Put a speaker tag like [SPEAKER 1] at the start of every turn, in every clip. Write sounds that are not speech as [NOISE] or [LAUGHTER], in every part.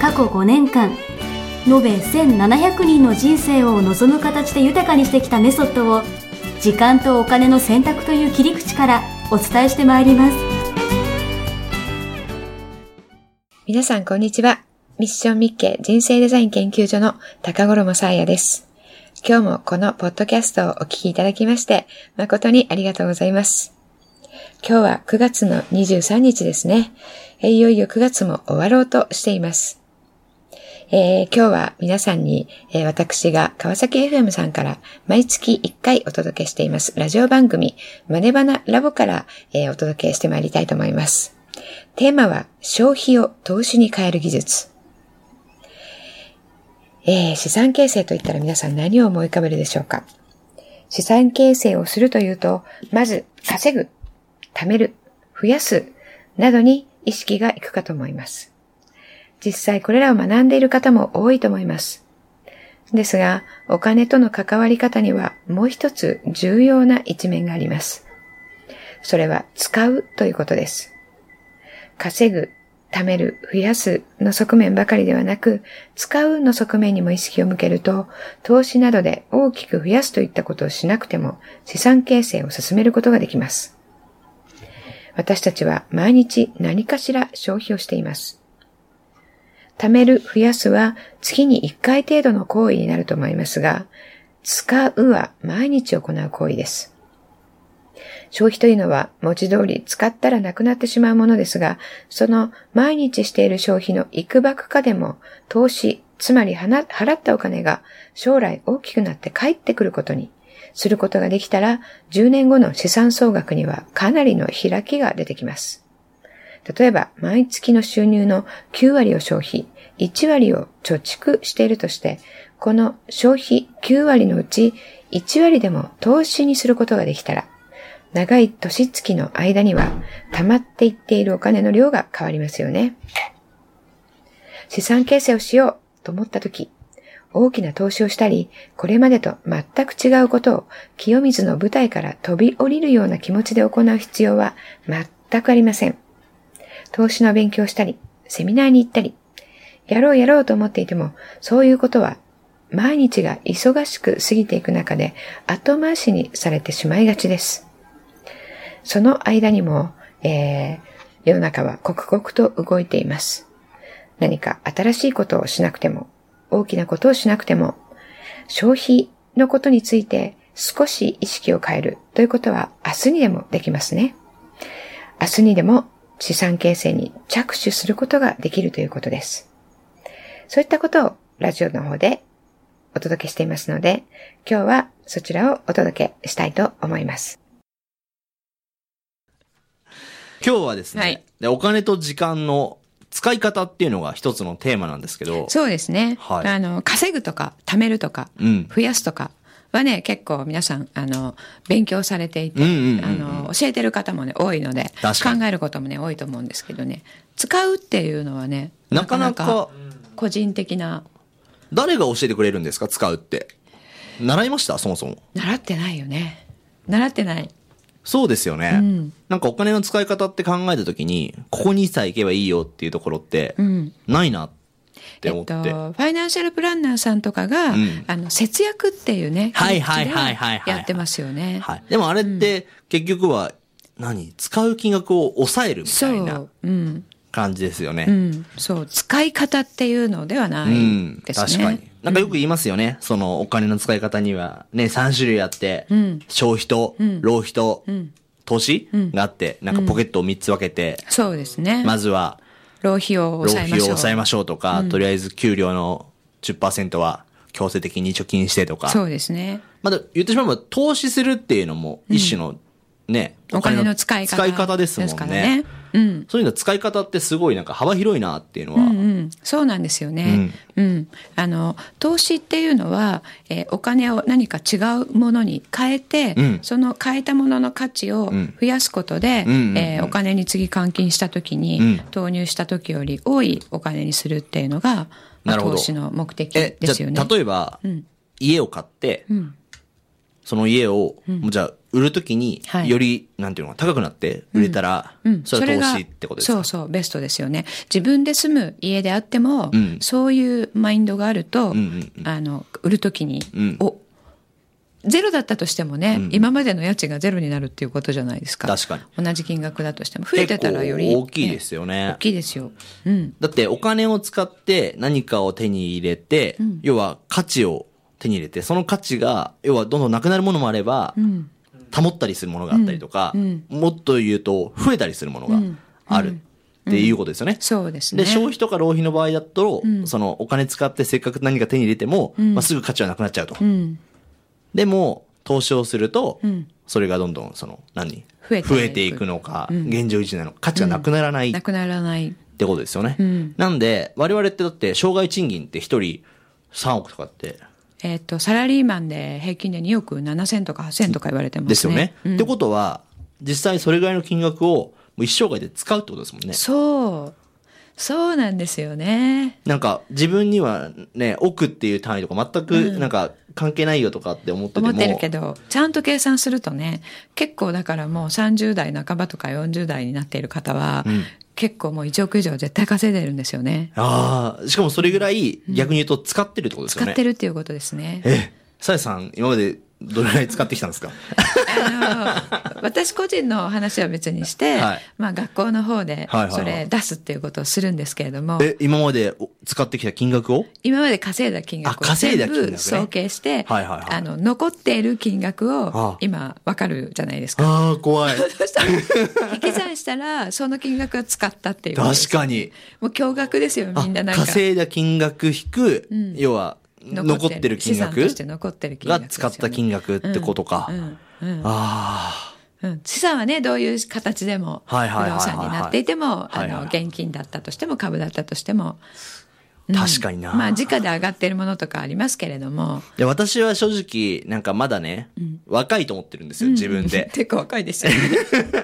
[SPEAKER 1] 過去5年間延べ1700人の人生を望む形で豊かにしてきたメソッドを時間とお金の選択という切り口からお伝えしてまいります
[SPEAKER 2] 皆さんこんにちはミッションミッケ人生デザイン研究所の高頃もサーヤです今日もこのポッドキャストをお聞きいただきまして誠にありがとうございます今日は9月の23日ですね。いよいよ9月も終わろうとしています。えー、今日は皆さんに、えー、私が川崎 FM さんから毎月1回お届けしていますラジオ番組マネバナラボから、えー、お届けしてまいりたいと思います。テーマは消費を投資に変える技術。えー、資産形成といったら皆さん何を思い浮かべるでしょうか資産形成をするというと、まず稼ぐ貯める、増やす、などに意識がいくかと思います。実際これらを学んでいる方も多いと思います。ですが、お金との関わり方にはもう一つ重要な一面があります。それは使うということです。稼ぐ、貯める、増やすの側面ばかりではなく、使うの側面にも意識を向けると、投資などで大きく増やすといったことをしなくても資産形成を進めることができます。私たちは毎日何かしら消費をしています。貯める、増やすは月に1回程度の行為になると思いますが、使うは毎日行う行為です。消費というのは文字通り使ったらなくなってしまうものですが、その毎日している消費の幾ばくかでも投資、つまり払ったお金が将来大きくなって帰ってくることにすることができたら、10年後の資産総額にはかなりの開きが出てきます。例えば、毎月の収入の9割を消費、1割を貯蓄しているとして、この消費9割のうち1割でも投資にすることができたら、長い年月の間には溜まっていっているお金の量が変わりますよね。資産形成をしようと思ったとき、大きな投資をしたり、これまでと全く違うことを清水の舞台から飛び降りるような気持ちで行う必要は全くありません。投資の勉強したり、セミナーに行ったり、やろうやろうと思っていても、そういうことは毎日が忙しく過ぎていく中で後回しにされてしまいがちです。その間にも、えー、世の中は刻々と動いています。何か新しいことをしなくても、大きなことをしなくても、消費のことについて少し意識を変えるということは明日にでもできますね。明日にでも資産形成に着手することができるということです。そういったことをラジオの方でお届けしていますので、今日はそちらをお届けしたいと思います。
[SPEAKER 3] 今日はですね、はい、お金と時間の使い方っていうのが一つのテーマなんですけど。
[SPEAKER 2] そうですね。はい。あの、稼ぐとか、貯めるとか、うん、増やすとかはね、結構皆さん、あの、勉強されていて、あの、教えてる方もね、多いので、考えることもね、多いと思うんですけどね、使うっていうのはね、なかなか個人的な。
[SPEAKER 3] 誰が教えてくれるんですか、使うって。習いました？そもそも。
[SPEAKER 2] 習ってないよね。習ってない。
[SPEAKER 3] そうですよね。うん、なんかお金の使い方って考えたときに、ここにさえ行けばいいよっていうところって、ないなって思って、えっと、
[SPEAKER 2] ファイナンシャルプランナーさんとかが、うん、あの、節約っていうね、
[SPEAKER 3] はいはいはいはい。
[SPEAKER 2] やってますよね。
[SPEAKER 3] はい。でもあれって、結局は、何？使う金額を抑えるみたいな。うん。感じですよね、
[SPEAKER 2] うん。そう、使い方っていうのではないですね。うん、確かに。
[SPEAKER 3] なんかよく言いますよね。そのお金の使い方にはね、3種類あって、うん、消費と、浪費と、投資があって、なんかポケットを3つ分けて、
[SPEAKER 2] そうですね。
[SPEAKER 3] まずは、
[SPEAKER 2] 浪費を抑えましょう。浪費を
[SPEAKER 3] 抑えましょうとか、とりあえず給料の10%は強制的に貯金してとか。
[SPEAKER 2] そうですね。
[SPEAKER 3] まだ言ってしまえば投資するっていうのも一種の、ね、
[SPEAKER 2] お金の使い方。
[SPEAKER 3] 使い方ですもんね。
[SPEAKER 2] うん。
[SPEAKER 3] そういうの使い方ってすごいなんか幅広いなっていうのは。
[SPEAKER 2] うんうん、そうなんですよね。うん、あの投資っていうのは、えーお金を何か違うものに変えて、
[SPEAKER 3] うん。
[SPEAKER 2] その変えたものの価値を
[SPEAKER 3] ん。
[SPEAKER 2] 増やすことで、
[SPEAKER 3] うんうんうん。
[SPEAKER 2] えーお金に次換金した時に、
[SPEAKER 3] うん。
[SPEAKER 2] 投入した時より多いお金にするっていうのが、まあ投資の目的ですよね。
[SPEAKER 3] あ例えば、
[SPEAKER 2] ん。
[SPEAKER 3] 家を買って、
[SPEAKER 2] ん
[SPEAKER 3] その家を、もうじゃあ売るときに
[SPEAKER 2] は、い
[SPEAKER 3] より、なんていうの高くなって売れたら、
[SPEAKER 2] うん、
[SPEAKER 3] それは投
[SPEAKER 2] が
[SPEAKER 3] 資ってことですか？
[SPEAKER 2] そうそう、ベストですよね。自分で住む家であっても、
[SPEAKER 3] うん
[SPEAKER 2] そういうマインドがあると、あの、売るときに、
[SPEAKER 3] うん
[SPEAKER 2] お、ゼロだったとしてもね、今までの家賃がゼロになるっていうことじゃないですか。
[SPEAKER 3] 確かに。
[SPEAKER 2] 同じ金額だとしても。増えてたらより。
[SPEAKER 3] 大きいですよね
[SPEAKER 2] 大きいですよ。うん。
[SPEAKER 3] だってお金を使って何かを手に入れて、要は価値を手に入れて、その価値が、要はどんどんなくなるものもあれば、保ったりするものがあったりとか、もっと言うと増えたりするものがあるっていうことですよね。
[SPEAKER 2] そうですね。
[SPEAKER 3] で、消費とか浪費の場合だと、そのお金使ってせっかく何か手に入れても、まあ、すぐ価値はなくなっちゃうと。
[SPEAKER 2] うん。
[SPEAKER 3] でも、投資をすると、それがどんどん、その、何
[SPEAKER 2] 増えていく。
[SPEAKER 3] 増えていくのか、現状維持なのか、価値がなくならないっ
[SPEAKER 2] なくならない。
[SPEAKER 3] てことですよね。
[SPEAKER 2] ん。
[SPEAKER 3] なんで、我々ってだって、障害賃金って一人3億とかって、
[SPEAKER 2] えっ、と、サラリーマンで平均で2億7千とか8千とか言われてますね。
[SPEAKER 3] ですよね。
[SPEAKER 2] うん
[SPEAKER 3] ってことは、実際それぐらいの金額を、もう一生涯で使うってことですもんね。
[SPEAKER 2] そう。そうなんですよね。
[SPEAKER 3] なんか、自分にはね、億っていう単位とか全く、なんか、関係ないよとかって思ってても。
[SPEAKER 2] 思ってるけど、ちゃんと計算するとね、結構だからもう30代半ばとか40代になっている方は、結構もう1億以上絶対稼いでるんですよね。
[SPEAKER 3] ああ、しかもそれぐらい、逆に言うと使ってるってことですよね。
[SPEAKER 2] 使ってるっていうことですね。
[SPEAKER 3] え、さやさん、今までどれぐらい使ってきたんですか？
[SPEAKER 2] あの私個人の話は別にして、
[SPEAKER 3] はい
[SPEAKER 2] まあ学校の方で
[SPEAKER 3] はいはいはい
[SPEAKER 2] それ出すっていうことをするんですけれども、
[SPEAKER 3] え、今までお使ってきた金額を？
[SPEAKER 2] 今まで稼いだ金額を
[SPEAKER 3] あ稼いだ
[SPEAKER 2] 全
[SPEAKER 3] 金額ね
[SPEAKER 2] 部総計して、
[SPEAKER 3] はいはいはい
[SPEAKER 2] あの、残っている金額
[SPEAKER 3] あ
[SPEAKER 2] を今わかるじゃないですか。
[SPEAKER 3] ああ、怖い。
[SPEAKER 2] そしたら、引き算したら、その金額を使ったっていう。
[SPEAKER 3] 確かに。
[SPEAKER 2] もう驚愕ですよ、
[SPEAKER 3] あ
[SPEAKER 2] みんななんか。
[SPEAKER 3] 稼いだ金額引く、要は、残ってる金額？
[SPEAKER 2] として残ってる金額
[SPEAKER 3] が使った金額ってことか。
[SPEAKER 2] うんうん
[SPEAKER 3] あ
[SPEAKER 2] うん、資産はね、どういう形でも、不動産になっていても、あの、現金だったとしても、株だったとしても。
[SPEAKER 3] あ、確かにな。
[SPEAKER 2] まあ、時価で上がっているものとかありますけれども。
[SPEAKER 3] で私は正直、なんかまだね、若いと思ってるんですよ、自分で。[LAUGHS]
[SPEAKER 2] 結構若いですよね。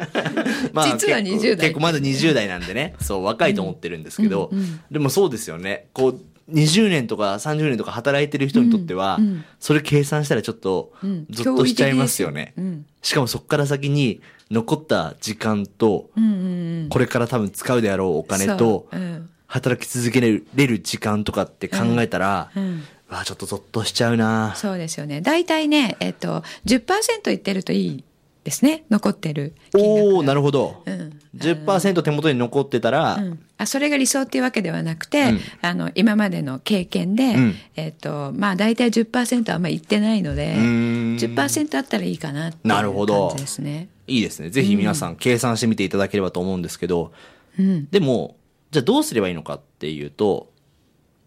[SPEAKER 2] [LAUGHS]
[SPEAKER 3] まあ
[SPEAKER 2] 実は
[SPEAKER 3] 結構
[SPEAKER 2] 20代
[SPEAKER 3] 結構まだ20代なんでね、そう、若いと思ってるんですけど、でもそうですよね。こう、20年とか30年とか働いてる人にとっては、それ計算したらちょっと、
[SPEAKER 2] ん
[SPEAKER 3] ゾッとしちゃいますよね。
[SPEAKER 2] うん
[SPEAKER 3] しかもそこから先に残った時間と、
[SPEAKER 2] うんうんうん。
[SPEAKER 3] これから多分使うであろうお金と
[SPEAKER 2] そううん、
[SPEAKER 3] 働き続けれる時間とかって考えたら、
[SPEAKER 2] うんうん
[SPEAKER 3] わあちょっとゾッとしちゃうな
[SPEAKER 2] そうですよね。大体ね、えっと、10%いってるといいですね。残ってる。
[SPEAKER 3] おおなるほど。
[SPEAKER 2] うん
[SPEAKER 3] 10%手元に残ってたら、
[SPEAKER 2] うんあそれが理想っていうわけではなくて、
[SPEAKER 3] うん。
[SPEAKER 2] あの今までの経験で、
[SPEAKER 3] うん。
[SPEAKER 2] えっ、とまあ大体10%はあんまりいってないので
[SPEAKER 3] うーん。
[SPEAKER 2] 10%あったらいいかなっていう
[SPEAKER 3] なるほど。
[SPEAKER 2] 感じですね。
[SPEAKER 3] いいですね。ぜひ皆さん計算してみていただければと思うんですけど、
[SPEAKER 2] うん、
[SPEAKER 3] でも、じゃあどうすればいいのかっていうと、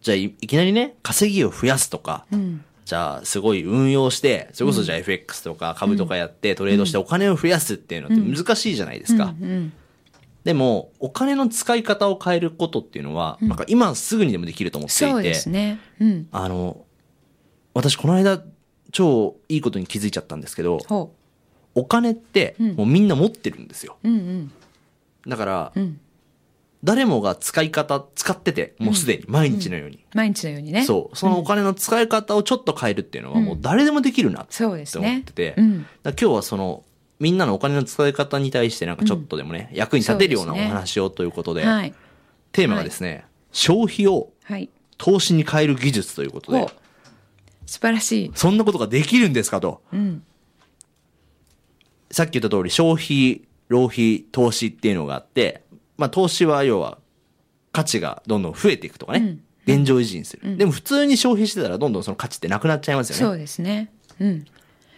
[SPEAKER 3] じゃあいいきなりね、稼ぎを増やすとか、
[SPEAKER 2] ん。
[SPEAKER 3] じゃあすごい運用して、それこそじゃあ FX とか株とかやってトレードしてお金を増やすっていうのって難しいじゃないですか。
[SPEAKER 2] うん
[SPEAKER 3] でも、お金の使い方を変えることっていうのは、なんか今すぐにでもできると思っていて、
[SPEAKER 2] そうですね。うん、
[SPEAKER 3] あの、私この間超いいことに気づいちゃったんですけど、
[SPEAKER 2] ほ
[SPEAKER 3] お金ってもうみんな持ってるんですよ。
[SPEAKER 2] う。うんうん
[SPEAKER 3] だから、
[SPEAKER 2] うん。
[SPEAKER 3] 誰もが使い方、使ってて、もうすでに、毎日のように。
[SPEAKER 2] 毎日のようにね。
[SPEAKER 3] そう。そのお金の使い方をちょっと変えるっていうのは、もう誰でもできるなって思ってて、
[SPEAKER 2] うん
[SPEAKER 3] だから今日はその、みんなのお金の使い方に対してなんかちょっとでもね、役に立てるようなお話をということで、
[SPEAKER 2] はい。
[SPEAKER 3] テーマがですね、消費を
[SPEAKER 2] はい。
[SPEAKER 3] 投資に変える技術ということで。
[SPEAKER 2] 素晴らしい。
[SPEAKER 3] そんなことができるんですかと。
[SPEAKER 2] うん。
[SPEAKER 3] さっき言った通り、消費、浪費、投資っていうのがあって、まあ投資は要は価値がどんどん増えていくとかね、現状維持にする、でも普通に消費してたらどんどんその価値ってなくなっちゃいますよね。
[SPEAKER 2] そうですね。うん。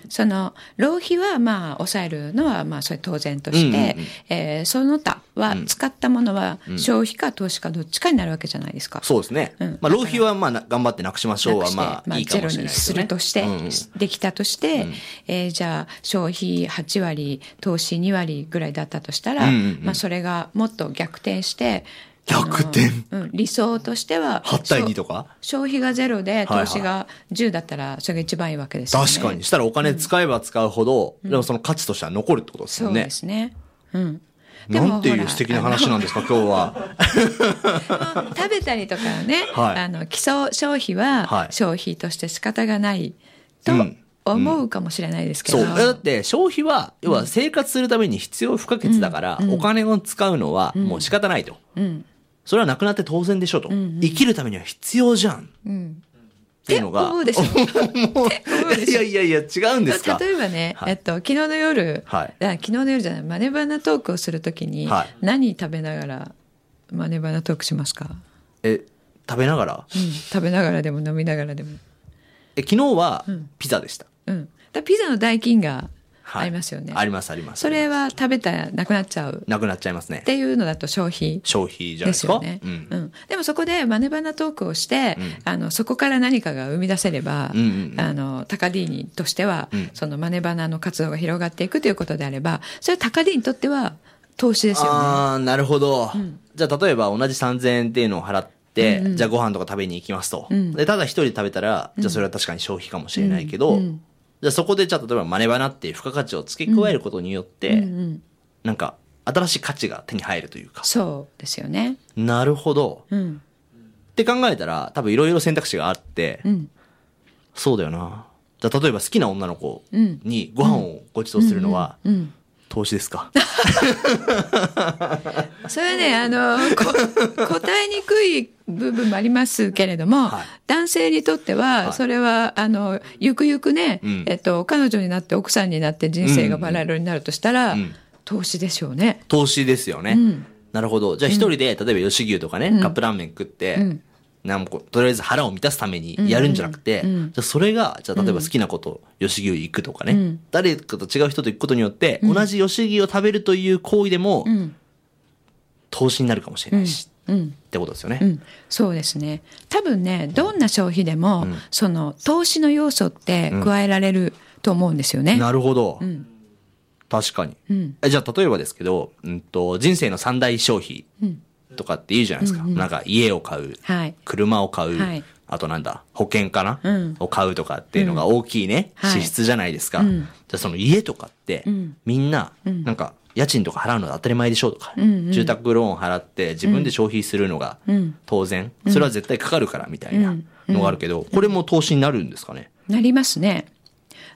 [SPEAKER 2] その、浪費はまあ抑えるのはまあそれ当然として、うんうんうん、えー、その他は使ったものは消費か投資かどっちかになるわけじゃないですか。
[SPEAKER 3] そうですね。うん、まあ浪費はまあ頑張ってなくしましょうはまあいいかもしれないですね。ゼロにする
[SPEAKER 2] として、うんうん、できたとして、うん、えー、じゃあ消費8割、投資2割ぐらいだったとしたら、うんうんうん、まあそれがもっと逆転して、
[SPEAKER 3] 逆転、
[SPEAKER 2] うん、理想としては
[SPEAKER 3] 8対2とか？
[SPEAKER 2] 消費がゼロで投資が10だったらそれが一番いいわけですよね、
[SPEAKER 3] 確かに。したらお金使えば使うほど、うん、でもその価値としては残るってことですよね。
[SPEAKER 2] そうですね。うん。
[SPEAKER 3] なんていう素敵な話なんですか、今日は。
[SPEAKER 2] 食べたりとかね、はい、あの、基礎消費は消費として仕方がないと思うかもしれないですけど。
[SPEAKER 3] うん、そう。だって消費は、要は生活するために必要不可欠だから、お金を使うのはもう仕方ないと。うんそれはなくなって当然でしょと、うんうん、生きるためには必要じゃん。うん、っていうのが。[LAUGHS]
[SPEAKER 2] うでしょ？
[SPEAKER 3] いやいやいや、違うんですか？
[SPEAKER 2] 例えばね、はい、えっと、昨日の夜、はい、昨日の夜じゃない、マネバナトークをするときに、はい、何食べながらマネバナトークしますか？
[SPEAKER 3] え、食べながら、
[SPEAKER 2] うん、食べながらでも飲みながらでも。
[SPEAKER 3] え、昨日はピザでした。
[SPEAKER 2] うん。だピザの代金がありますよね。
[SPEAKER 3] ありますあります。
[SPEAKER 2] それは食べたらなくなっちゃう。
[SPEAKER 3] なくなっちゃいますね。
[SPEAKER 2] っていうのだと消費。
[SPEAKER 3] 消費じゃないですか。ですよね。
[SPEAKER 2] うん。うん、でもそこでマネバナトークをして、うん、あの、そこから何かが生み出せれば、うんあの、タカディーニとしては、うん、そのマネバナの活動が広がっていくということであれば、それはタカディーニにとっては投資ですよね。あ
[SPEAKER 3] あ、なるほど。じゃあ例えば同じ3000円っていうのを払って、じゃあご飯とか食べに行きますと。で、ただ一人食べたら、じゃあそれは確かに消費かもしれないけど、じゃあそこでじゃあ例えばマネバナっていう付加価値を付け加えることによって、うんうんうん、なんか新しい価値が手に入るというか。
[SPEAKER 2] そうですよね。
[SPEAKER 3] なるほど。うん、って考えたら多分いろいろ選択肢があって、うん、そうだよな。じゃあ例えば好きな女の子にご飯をご馳走するのは、投資ですか？[LAUGHS]
[SPEAKER 2] それね、あの、答えにくい部分もありますけれども、はい、男性にとっては、それは、あの、ゆくゆくね、うん、えっと、彼女になって奥さんになって人生がバラ色になるとしたら、うん、投資でしょうね。
[SPEAKER 3] 投資ですよね。うん、なるほど。じゃあ一人で、例えば吉牛とかね、カップラーメン食って、なんとりあえず腹を満たすためにやるんじゃなくて、うん。うん、じゃそれが、じゃあ例えば好きなこと、吉牛行くとかね、うん、誰かと違う人と行くことによって、同じ吉牛を食べるという行為でも、投資になるかもしれないし、ってことですよね、
[SPEAKER 2] そうですね。多分ね、どんな消費でも、その投資の要素って加えられると思うんですよね。
[SPEAKER 3] なるほど。確かに。じゃあ例えばですけど、うんと、人生の三大消費。とかって言うじゃないですか。うんうん、なんか家を買う、はい、車を買う、はい、あとなんだ、保険かな、うん、を買うとかっていうのが大きいね、うん、支出じゃないですか。はい、じゃあその家とかって、みんな、なんか、家賃とか払うのが当たり前でしょうとか、うんうん、住宅ローン払って自分で消費するのが当然、それは絶対かかるからみたいなのがあるけど、これも投資になるんですかね？
[SPEAKER 2] なりますね。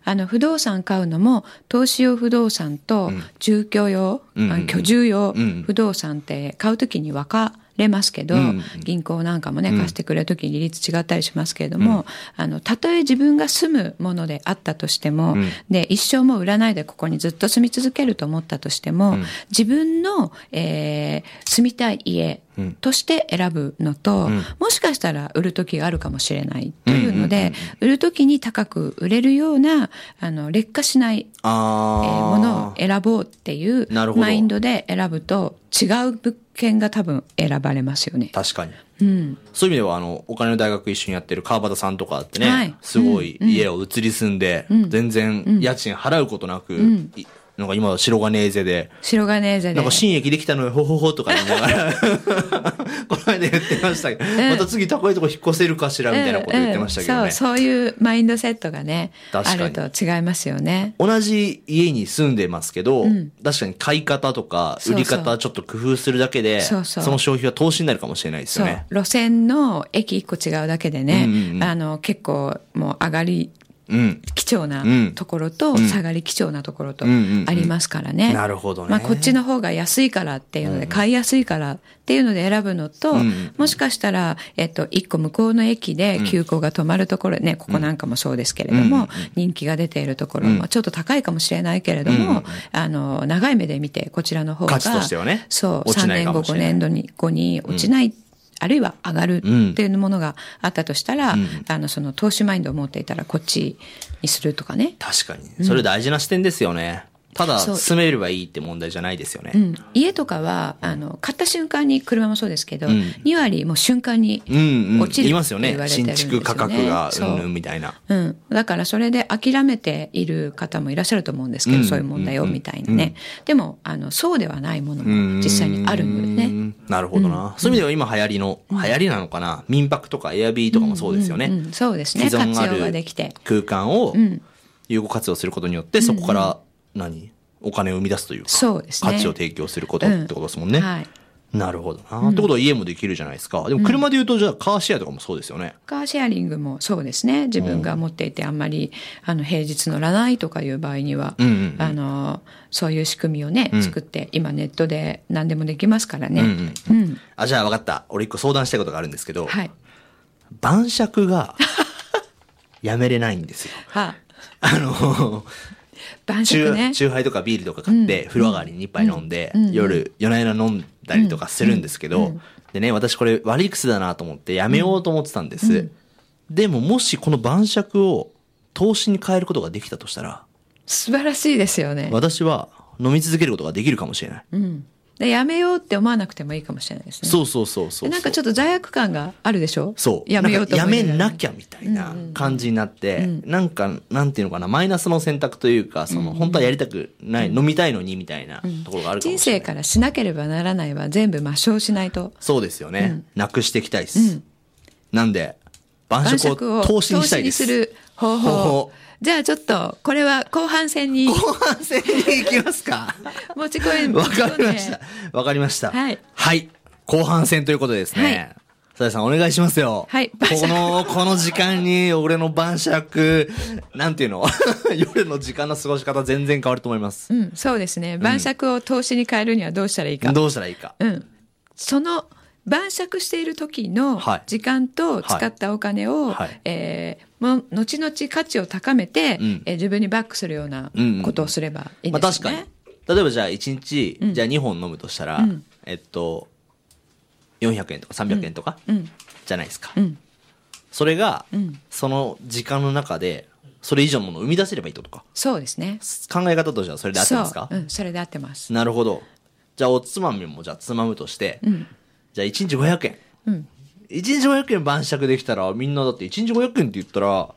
[SPEAKER 2] あの、不動産買うのも、投資用不動産と住居用、うん、居住用不動産って買うときに分かれますけど、うん、銀行なんかもね、貸してくれるときに利率違ったりしますけれども、うん、あの、たとえ自分が住むものであったとしても、うん、で、一生も売らないでここにずっと住み続けると思ったとしても、自分の、えー、住みたい家として選ぶのと、もしかしたら売る時があるかもしれないというので、売る時に高く売れるような、あの、劣化しない、えー、ものを選ぼうっていうマインドで選ぶと違う物件が多分選ばれますよね。
[SPEAKER 3] 確かに。うん、そういう意味では、あの、お金の大学一緒にやってる川端さんとかってね、はい、すごい家を移り住んで、うん、全然家賃払うことなく、うんなんか今は白金ーゼで。
[SPEAKER 2] 白金ーゼで。
[SPEAKER 3] なんか新駅できたのよ、ほほほとか言いながら [LAUGHS] この間言ってましたけど、また次高いとこ引っ越せるかしらみたいなこと言ってましたけどね。
[SPEAKER 2] そう、そういうマインドセットがね、あると違いますよね。
[SPEAKER 3] 同じ家に住んでますけど、うん、確かに買い方とか売り方ちょっと工夫するだけで、その消費は投資になるかもしれないですよね。
[SPEAKER 2] 路線の駅一個違うだけでね、うんうんうん、あの、結構もう上がりうん、貴重なところと、下がり貴重なところとありますからね。
[SPEAKER 3] なるほどね。
[SPEAKER 2] まあこっちの方が安いからっていうので、買いやすいからっていうので選ぶのと、もしかしたら、えっと、一個向こうの駅で急行が止まるところ、ね、ここなんかもそうですけれども、人気が出ているところもちょっと高いかもしれないけれども、あの、長い目で見てこちらの方が。そう、3年後、5年後に落ちないあるいは上がるっていうものがあったとしたら、うん、あの、その投資マインドを持っていたらこっちにするとかね。
[SPEAKER 3] 確かに。それ大事な視点ですよね。ただ、住めればいいって問題じゃないですよね。う
[SPEAKER 2] ん、家とかは、あの、買った瞬間に、車もそうですけど、うん、2割もう瞬間に落ちる、
[SPEAKER 3] 言いますよね。新築価格がうんぬんみたいな。
[SPEAKER 2] うん。だからそれで諦めている方もいらっしゃると思うんですけど、そういう問題をみたいなね。でも、あの、そうではないものも実際にあるのでね。
[SPEAKER 3] なるほどな。そういう意味では今流行りの、流行りなのかな？民泊とかエアビーとかもそうですよね。
[SPEAKER 2] そうですね。活用ができて。
[SPEAKER 3] 空間を有効活用することによって、そこから何？お金を生み出すというか、
[SPEAKER 2] そうですね。
[SPEAKER 3] 価値を提供することってことですもんね。うん、はい。なるほどな。ってことは家もできるじゃないですか。でも車で言うと、じゃあカーシェアとかもそうですよね。
[SPEAKER 2] カーシェアリングもそうですね。自分が持っていてあんまり、あの、平日乗らないとかいう場合には、うんうんうん、あの、そういう仕組みをね、作って、今ネットで何でもできますからね。うん、
[SPEAKER 3] うん、うん。あ、じゃあ分かった。俺一個相談したいことがあるんですけど、はい。晩酌が、[LAUGHS] やめれないんですよ。はあ、あの、
[SPEAKER 2] 晩酌ね。
[SPEAKER 3] チューハイとかビールとか買って、風呂上がりに一杯飲んで、夜、夜な夜な飲んだりとかするんですけど、でね、私これ悪い癖だなと思ってやめようと思ってたんです。でももしこの晩酌を投資に変えることができたとしたら、
[SPEAKER 2] 素晴らしいですよね。
[SPEAKER 3] 私は飲み続けることができるかもしれない。うん。
[SPEAKER 2] でやめようって思わなくてもいいかもしれないですね。
[SPEAKER 3] そうそうそうそう
[SPEAKER 2] なんかちょっと罪悪感があるでしょ？
[SPEAKER 3] そう。やめようとやめなきゃみたいな感じになって、うんうん、なんか、なんていうのかな、マイナスの選択というか、その、本当はやりたくない、うん、飲みたいのにみたいなところがあるかもしれない。人
[SPEAKER 2] 生からしなければならないは全部抹消しないと。
[SPEAKER 3] そうですよね。なくしていきたいです。なんで、晩酌を投資にしたいです。
[SPEAKER 2] る方法。じゃあちょっと、これは後半戦に。
[SPEAKER 3] 後半戦に行きますか [LAUGHS]
[SPEAKER 2] 持ち込
[SPEAKER 3] み、わかりました。わかりました。はい。はい。後半戦ということですね。はいさやさんお願いしますよ。はい。この、この時間に俺の晩酌、なんていうの？[LAUGHS] 夜の時間の過ごし方全然変わると思います。
[SPEAKER 2] うん、そうですね。晩酌を投資に変えるにはどうしたらいいか。
[SPEAKER 3] どうしたらいいか。
[SPEAKER 2] うん。その、晩酌している時の時間と使ったお金を、はい。はい、えー、も後々価値を高めて、うん、えー、自分にバックするようなことをすればいいんですね。まあ、確かに。
[SPEAKER 3] 例えばじゃあ1日、じゃあ2本飲むとしたら、うん、えっと、400円とか300円とか、じゃないですか。それが、その時間の中で、それ以上のものを生み出せればいいとか。
[SPEAKER 2] そうですね。
[SPEAKER 3] 考え方としてはそれで合ってますか？
[SPEAKER 2] うん、それで合ってます。
[SPEAKER 3] なるほど。じゃあおつまみもじゃあつまむとして、うん、じゃあ1日500円。うん。1日500円晩酌できたら、みんなだって1日500円って言ったら、あ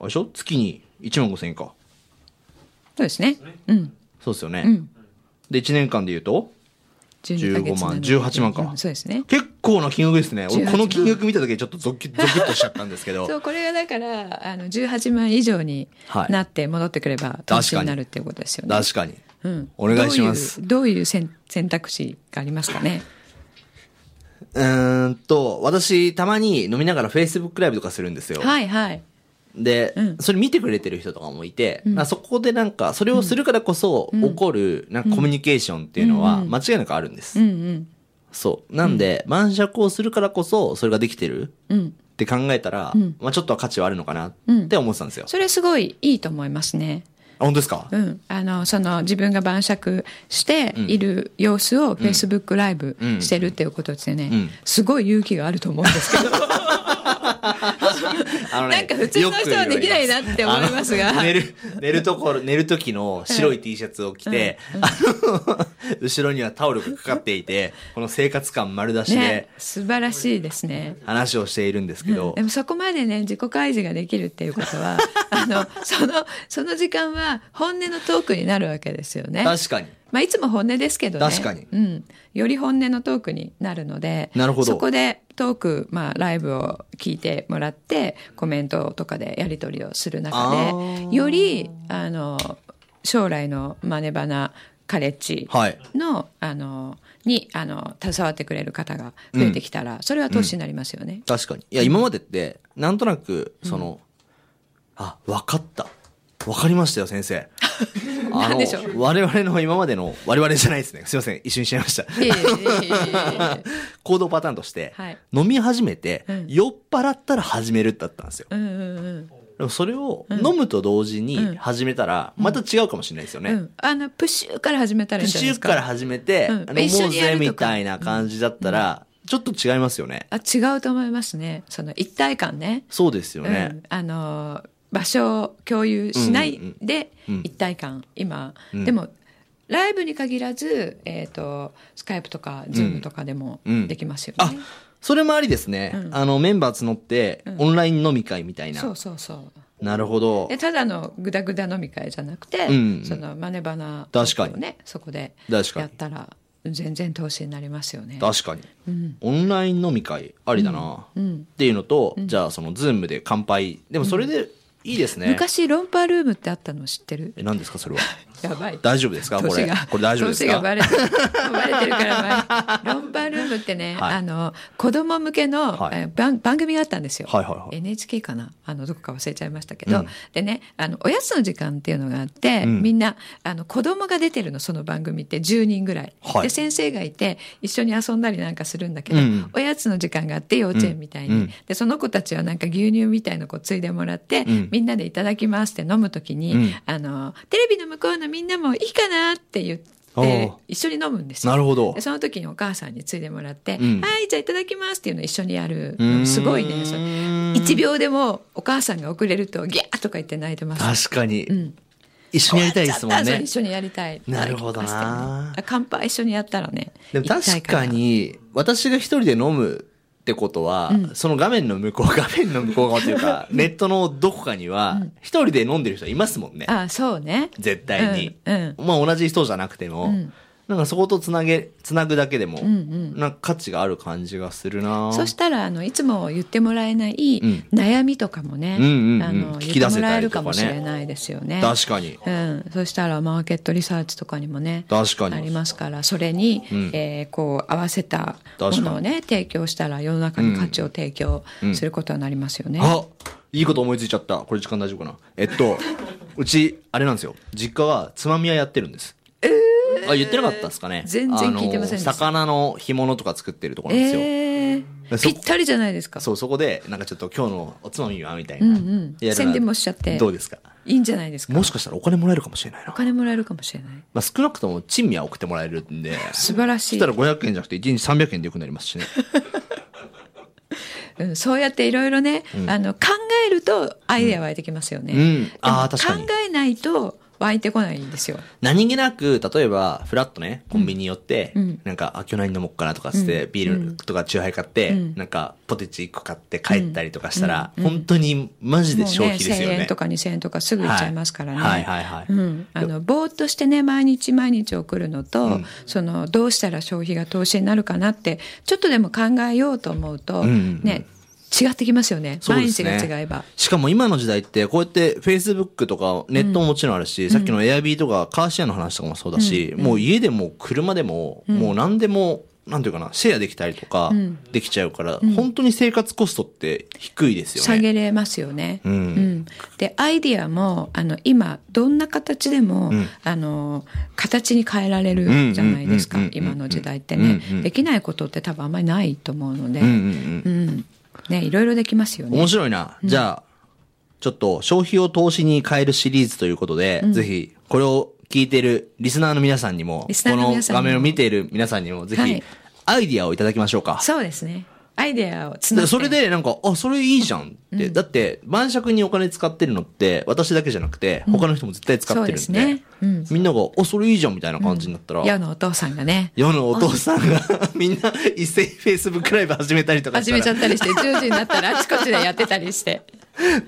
[SPEAKER 3] れでしょ？月に1万5000円か。
[SPEAKER 2] そうですね。うん。
[SPEAKER 3] そうですよね。うん。で、1年間で言うと？15万、18万か、うん、
[SPEAKER 2] そうですね。
[SPEAKER 3] 結構な金額ですね。俺この金額見た時ちょっとゾキゾキッとしちゃったんですけど。[LAUGHS]
[SPEAKER 2] そう、これがだから、あの、18万以上になって戻ってくれば、投資になるっていうことですよね。
[SPEAKER 3] 確かに。うん。お願いします。
[SPEAKER 2] どういう選択肢がありますかね？
[SPEAKER 3] うんと、私、たまに飲みながら Facebook ライブとかするんですよ。
[SPEAKER 2] はいはい。
[SPEAKER 3] で、うん、それ見てくれてる人とかもいて、うん、そこでなんか、それをするからこそ起こる、なんかコミュニケーションっていうのは間違いなくあるんです。うんうん、そう。なんで、晩酌をするからこそ、それができてるって考えたら、まあちょっと価値はあるのかなって思ってたんですよ。
[SPEAKER 2] それすごいいいと思いますね。
[SPEAKER 3] 本当ですか？
[SPEAKER 2] うん。あの、その自分が晩酌している様子を Facebook ライブしてるっていうことですよね。すごい勇気があると思うんですけど。[LAUGHS] あのね、なんか普通の人はできないなって思いますが。
[SPEAKER 3] 寝る、寝るところ、寝る時の白い T シャツを着て、後ろにはタオルがかかっていて、この生活感丸出しで、ね、
[SPEAKER 2] 素晴らしいですね。
[SPEAKER 3] 話をしているんですけど、
[SPEAKER 2] うん、でもそこまでね、自己開示ができるっていうことは、[LAUGHS] あの、その、その時間は本音のトークになるわけですよね。
[SPEAKER 3] 確かに。
[SPEAKER 2] まあ、いつも本音ですけどね。
[SPEAKER 3] 確かに。
[SPEAKER 2] うん。より本音のトークになるので、
[SPEAKER 3] なるほど。
[SPEAKER 2] そこでトーク、まあ、ライブを聞いてもらって、コメントとかでやり取りをする中で、より、あの、将来のマネバナカレッジの、はい、あの、に、あの、携わってくれる方が増えてきたら、うん、それは投資になりますよね、
[SPEAKER 3] うん。確かに。いや、今までって、なんとなく、その、うん、あ、わかった。わかりましたよ、先生。[LAUGHS] あの、我々の今までの、我々じゃないですね。すいません、一緒にしちゃいました。[LAUGHS] 行動パターンとして、はい、飲み始めて、うん、酔っ払ったら始めるだったんですよ。うんうんうんでもそれを飲むと同時に始めたら、また違うかもしれないですよね。うん、
[SPEAKER 2] あの、プッシュから始めたらいい
[SPEAKER 3] プッシュから始めて、飲もうぜみたいな感じだったら、ちょっと違いますよね。
[SPEAKER 2] あ違うと思いますね。その一体感ね。
[SPEAKER 3] そうですよね。
[SPEAKER 2] うん、あの、場所を共有しないで一体感、今、でも、ライブに限らず、えっ、ー、と、 Skype とか、 Zoom とかでもできますよね。
[SPEAKER 3] うん、あ、それもありですね。うん、あの、メンバー募って、オンライン飲み会みたいな。
[SPEAKER 2] そうそうそう。
[SPEAKER 3] なるほど。
[SPEAKER 2] ただのグダグダ飲み会じゃなくて、うん、そのマネバナ
[SPEAKER 3] を
[SPEAKER 2] ね、そこでやったら、全然投資になりますよね。
[SPEAKER 3] 確かに。うん、オンライン飲み会ありだな。うん、っていうのと、じゃあそのズームで乾杯。でもそれでいいですね。
[SPEAKER 2] 昔ロンパールームってあったの知ってる？
[SPEAKER 3] え、何ですかそれは？
[SPEAKER 2] やばい。
[SPEAKER 3] 大丈夫ですか？これ。これ大丈夫ですか？
[SPEAKER 2] がバレてる。[LAUGHS] バレてるからロンパールームってね、はい、あの、子供向けの、はい、番番組があったんですよ。
[SPEAKER 3] はいはいはい、
[SPEAKER 2] NHK かな？あの、どこか忘れちゃいましたけど、うん、でね、あの、おやつの時間っていうのがあって、うん、みんな、あの、子供が出てるの、その番組って10人ぐらい。はい、で、先生がいて、一緒に遊んだりなんかするんだけど、うん、おやつの時間があって、幼稚園みたいに。で、その子たちはなんか牛乳みたいのこうついでもらって、みんなでいただきますって飲むときに、あの、テレビの向こうのみんなもいいかなって言って、一緒に飲むんですよ。
[SPEAKER 3] なるほど。
[SPEAKER 2] その時にお母さんについでもらって、うん、はい、じゃあいただきますっていうのを一緒にやる。すごいね。そ1秒でもお母さんが遅れるとギャーとか言って泣いてま
[SPEAKER 3] す。確かに。うん、一緒にやりたいですもんね。
[SPEAKER 2] 一緒にやりたい。
[SPEAKER 3] なるほどな。
[SPEAKER 2] 乾杯一緒にやったらね。
[SPEAKER 3] でも確かに、私が一人で飲むってことは、うん、その画面の向こう、画面の向こう側というか、[LAUGHS] ネットのどこかには、一人で飲んでる人いますもんね。
[SPEAKER 2] あそうね。
[SPEAKER 3] 絶対に。うん、まあ同じ人じゃなくても、なんかそことつなげ、つなぐだけでも、うんうん、なんか価値がある感じがするな
[SPEAKER 2] そしたら、あの、いつも言ってもらえない悩みとかもね、うんうんうん、あの、言ってもらえるかもしれないですよね。
[SPEAKER 3] 確かに。
[SPEAKER 2] うん。そしたら、マーケットリサーチとかにもね、
[SPEAKER 3] 確かに。
[SPEAKER 2] ありますから、それに、うん、えー、こう、合わせたものをね、提供したら、世の中に価値を提供することになりますよね。うん
[SPEAKER 3] うん、あいいこと思いついちゃった。これ時間大丈夫かな？えっと、うち、あれなんですよ。実家はつまみ屋やってるんです。
[SPEAKER 2] えー
[SPEAKER 3] あ、言ってなかったですかね。
[SPEAKER 2] 全然聞いてません
[SPEAKER 3] 魚の干物とか作ってるところなんですよ。
[SPEAKER 2] えー、ぴったりじゃないですか。
[SPEAKER 3] そう、そこで、なんかちょっと今日のおつまみはみたいな。うん
[SPEAKER 2] うん。宣伝もしちゃって。
[SPEAKER 3] どうですか？
[SPEAKER 2] いいんじゃないですか？
[SPEAKER 3] もしかしたらお金もらえるかもしれないな。
[SPEAKER 2] お金もらえるかもしれない。
[SPEAKER 3] まあ少なくとも珍味は送ってもらえるんで。
[SPEAKER 2] 素晴らしい。そ
[SPEAKER 3] したら500円じゃなくて1日300円でよくなりますしね。[LAUGHS]
[SPEAKER 2] うん、そうやっていろいろね、うん、あの、考えるとアイデア湧いてきますよね。うん。あ、確かに。考えないと、湧いてこないんですよ。
[SPEAKER 3] 何気なく、例えば、フラットね、コンビニ寄って、うん、なんか、あ、今日何飲もうかなとかつって、うん、ビールとかチューハイ買って、うん、なんか、ポテチ1個買って帰ったりとかしたら、本当にマジで消費ですよね。ね1000
[SPEAKER 2] 円とか2000円とかすぐいっちゃいますからね。
[SPEAKER 3] はい、はい、はいはい
[SPEAKER 2] うん。あの、ぼーっとしてね、毎日毎日送るのと、その、どうしたら消費が投資になるかなって、ちょっとでも考えようと思うと、ね、違ってきますよね。毎日が違えば。
[SPEAKER 3] しかも今の時代って、こうやって Facebook とかネットももちろんあるし、うん、さっきの Airb とかカーシェアの話とかもそうだし、うん、もう家でも車でも、もう何でも、なんていうかな、シェアできたりとか、できちゃうから、うん、本当に生活コストって低いですよね。
[SPEAKER 2] 下げれますよね。うん。うん、で、アイディアも、あの、今、どんな形でも、うん、あの、形に変えられるじゃないですか、今の時代ってね。できないことって多分あんまりないと思うので、うん。ね、いろいろできますよね。
[SPEAKER 3] 面白いな。じゃあ、ちょっと消費を投資に変えるシリーズということで、うん、ぜひ、これを聞いているリスナーの皆さんにも、この画面を見ている皆さんにも、ぜひ、アイディアをいただきましょうか。
[SPEAKER 2] そうですね。アイデアをつな
[SPEAKER 3] それでなんか、あ、それいいじゃんって。うん、だって、晩酌にお金使ってるのって、私だけじゃなくて、他の人も絶対使ってるんで。うん、ね。うん、みんなが、あ、それいいじゃんみたいな感じになったら。
[SPEAKER 2] 世のお父さんがね。
[SPEAKER 3] 世のお父さんが、[LAUGHS] みんな一斉にフェイスブックライブ始めたりとか
[SPEAKER 2] 始めちゃったりして、10時になったらあちこちでやってたりして。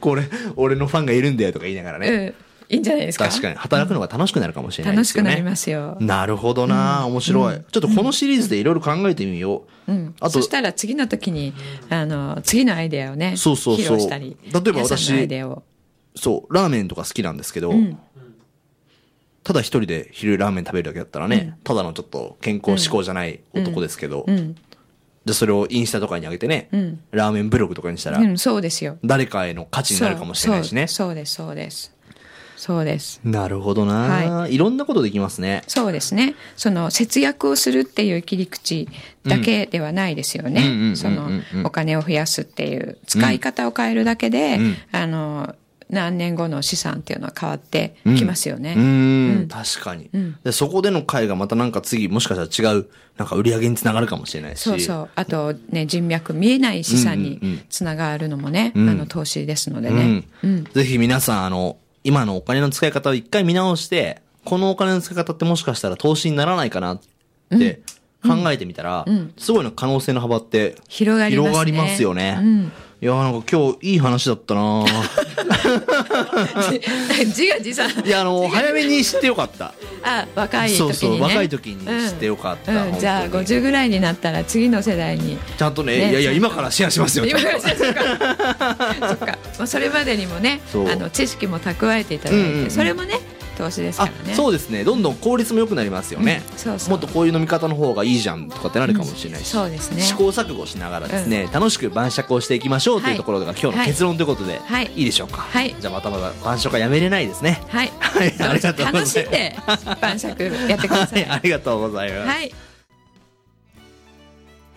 [SPEAKER 3] これ、俺のファンがいるんだよとか言いながらね。うん
[SPEAKER 2] いいんじゃないですか？
[SPEAKER 3] 確かに。働くのが楽しくなるかもしれない
[SPEAKER 2] ですよね。楽しくなりますよ。
[SPEAKER 3] なるほどな、面白い、ちょっとこのシリーズでいろいろ考えてみよ
[SPEAKER 2] う。うん。あと。そしたら次の時に、あの、次のアイデアをね、
[SPEAKER 3] そうそうそう。
[SPEAKER 2] 披露したり。
[SPEAKER 3] 例えば私、そう、ラーメンとか好きなんですけど、ただ一人で昼ラーメン食べるだけだったらね、ただのちょっと健康志向じゃない男ですけど、じゃそれをインスタとかに上げてね、ラーメンブログとかにしたら、
[SPEAKER 2] うん、そうですよ。
[SPEAKER 3] 誰かへの価値になるかもしれないしね。
[SPEAKER 2] そうです、そうです。そうです。
[SPEAKER 3] なるほどな、はい。いろんなことできますね。
[SPEAKER 2] そうですね。その節約をするっていう切り口だけではないですよね。そのお金を増やすっていう使い方を変えるだけで、うん、あの、何年後の資産っていうのは変わってきますよね。
[SPEAKER 3] うん、うん確かに、で。そこでの会がまたなんか次、もしかしたら違う、なんか売り上げにつながるかもしれないし。
[SPEAKER 2] そうそう。あとね、人脈見えない資産につながるのもね、うんうん、あの、投資ですのでね。
[SPEAKER 3] うん、ぜひ皆さん、あの、今のお金の使い方を一回見直して、このお金の使い方ってもしかしたら投資にならないかなって考えてみたら、すごいの可能性の幅って
[SPEAKER 2] 広がります、ね、
[SPEAKER 3] 広がりますよね。いやなんか今日いい話だったな。[LAUGHS]
[SPEAKER 2] 自画自賛。
[SPEAKER 3] いやあの早めに知ってよかった。
[SPEAKER 2] あ若い時に、ね、そうそう
[SPEAKER 3] 若い時に知ってよかった、
[SPEAKER 2] うん。うん、じゃあ50ぐらいになったら次の世代に。
[SPEAKER 3] ちゃんとね、ね、いやいや今からシェアしますよ
[SPEAKER 2] 今からシェアするかそっか、まあ、それまでにもねあの知識も蓄えていただいて、うんうん、それもね投資ですからね。
[SPEAKER 3] そうですね。どんどん効率も良くなりますよね、うん、そうそう。もっとこういう飲み方の方がいいじゃんとかってなるかもしれないし、
[SPEAKER 2] うん、そうですね。
[SPEAKER 3] 試行錯誤しながらですね、うん、楽しく晩酌をしていきましょうというところが今日の結論ということで、はい、いいでしょうか、はい、じゃあまたまた晩酌はやめれないですね。
[SPEAKER 2] はい、はい、[LAUGHS] ありがとうございます。楽しんで晩酌やってください、[LAUGHS] はい、
[SPEAKER 3] ありがとうございます、はい、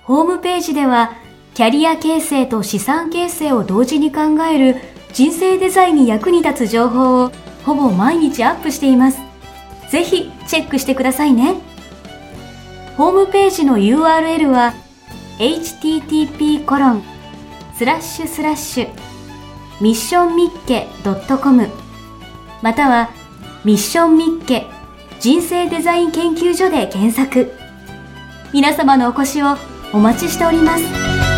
[SPEAKER 1] ホームページではキャリア形成と資産形成を同時に考える人生デザインに役に立つ情報をほぼ毎日アップしていますぜひチェックしてくださいね。ホームページの URL は http コロンスラッシュスラッシュミッションミッケ .com またはミッションミッケ人生デザイン研究所で検索皆様のお越しをお待ちしております。